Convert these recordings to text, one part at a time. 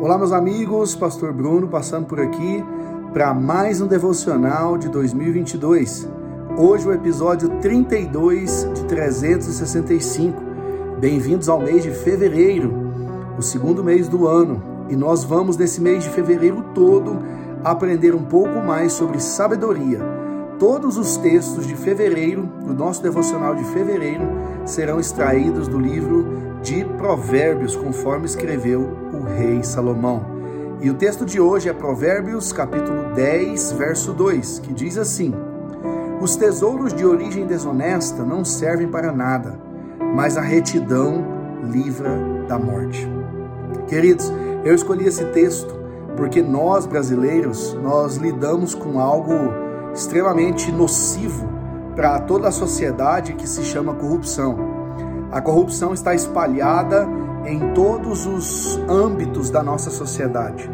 Olá, meus amigos, Pastor Bruno passando por aqui para mais um devocional de 2022. Hoje o episódio 32 de 365. Bem-vindos ao mês de fevereiro, o segundo mês do ano, e nós vamos nesse mês de fevereiro todo aprender um pouco mais sobre sabedoria. Todos os textos de fevereiro, do nosso devocional de fevereiro, serão extraídos do livro de Provérbios, conforme escreveu o rei Salomão. E o texto de hoje é Provérbios, capítulo 10, verso 2, que diz assim: Os tesouros de origem desonesta não servem para nada, mas a retidão livra da morte. Queridos, eu escolhi esse texto porque nós brasileiros, nós lidamos com algo extremamente nocivo para toda a sociedade que se chama corrupção. A corrupção está espalhada em todos os âmbitos da nossa sociedade.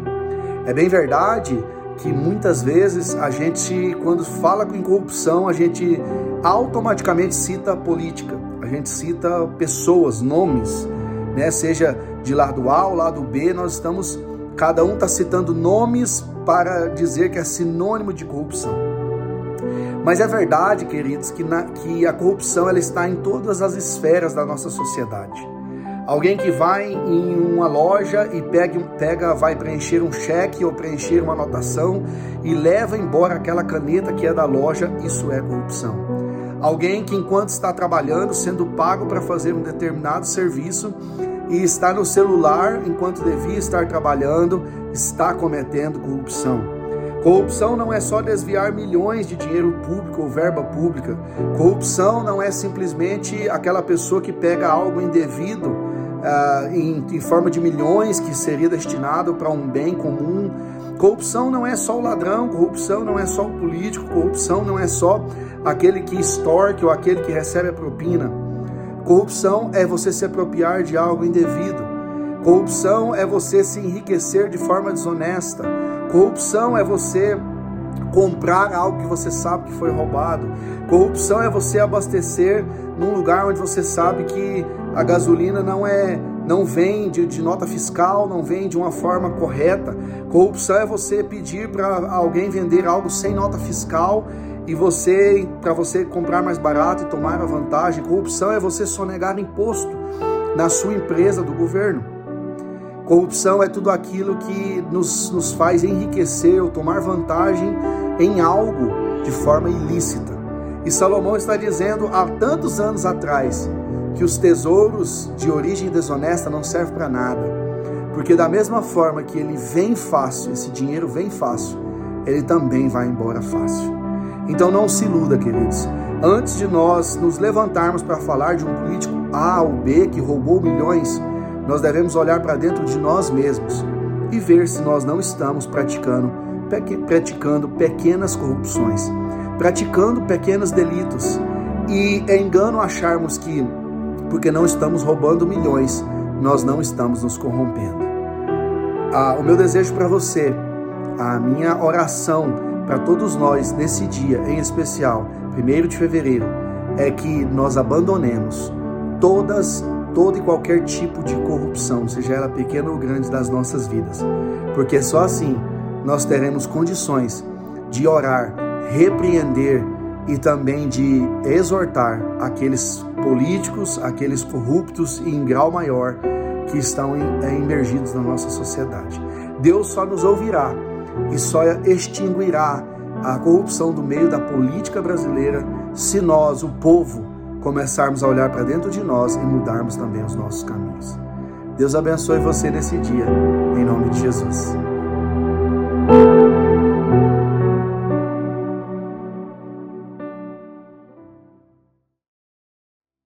É bem verdade que muitas vezes a gente, quando fala em corrupção, a gente automaticamente cita política, a gente cita pessoas, nomes, né? Seja de lado A ou lado B, nós estamos, cada um está citando nomes para dizer que é sinônimo de corrupção. Mas é verdade, queridos, que, na, que a corrupção ela está em todas as esferas da nossa sociedade. Alguém que vai em uma loja e pega, pega, vai preencher um cheque ou preencher uma anotação e leva embora aquela caneta que é da loja, isso é corrupção. Alguém que, enquanto está trabalhando, sendo pago para fazer um determinado serviço e está no celular enquanto devia estar trabalhando, está cometendo corrupção. Corrupção não é só desviar milhões de dinheiro público ou verba pública. Corrupção não é simplesmente aquela pessoa que pega algo indevido uh, em, em forma de milhões que seria destinado para um bem comum. Corrupção não é só o ladrão, corrupção não é só o político, corrupção não é só aquele que extorque ou aquele que recebe a propina. Corrupção é você se apropriar de algo indevido. Corrupção é você se enriquecer de forma desonesta. Corrupção é você comprar algo que você sabe que foi roubado. Corrupção é você abastecer num lugar onde você sabe que a gasolina não é não vem de, de nota fiscal, não vem de uma forma correta. Corrupção é você pedir para alguém vender algo sem nota fiscal e você para você comprar mais barato e tomar a vantagem. Corrupção é você sonegar imposto na sua empresa do governo. Corrupção é tudo aquilo que nos, nos faz enriquecer ou tomar vantagem em algo de forma ilícita. E Salomão está dizendo há tantos anos atrás que os tesouros de origem desonesta não servem para nada. Porque da mesma forma que ele vem fácil, esse dinheiro vem fácil, ele também vai embora fácil. Então não se iluda, queridos. Antes de nós nos levantarmos para falar de um político A ou B que roubou milhões, nós devemos olhar para dentro de nós mesmos e ver se nós não estamos praticando, praticando pequenas corrupções, praticando pequenos delitos. E é engano acharmos que, porque não estamos roubando milhões, nós não estamos nos corrompendo. Ah, o meu desejo para você, a minha oração para todos nós nesse dia em especial, 1 de fevereiro, é que nós abandonemos todas todo e qualquer tipo de corrupção, seja ela pequena ou grande, das nossas vidas. Porque só assim nós teremos condições de orar, repreender e também de exortar aqueles políticos, aqueles corruptos e em grau maior que estão emergidos na nossa sociedade. Deus só nos ouvirá e só extinguirá a corrupção do meio da política brasileira se nós, o povo, começarmos a olhar para dentro de nós e mudarmos também os nossos caminhos. Deus abençoe você nesse dia, em nome de Jesus.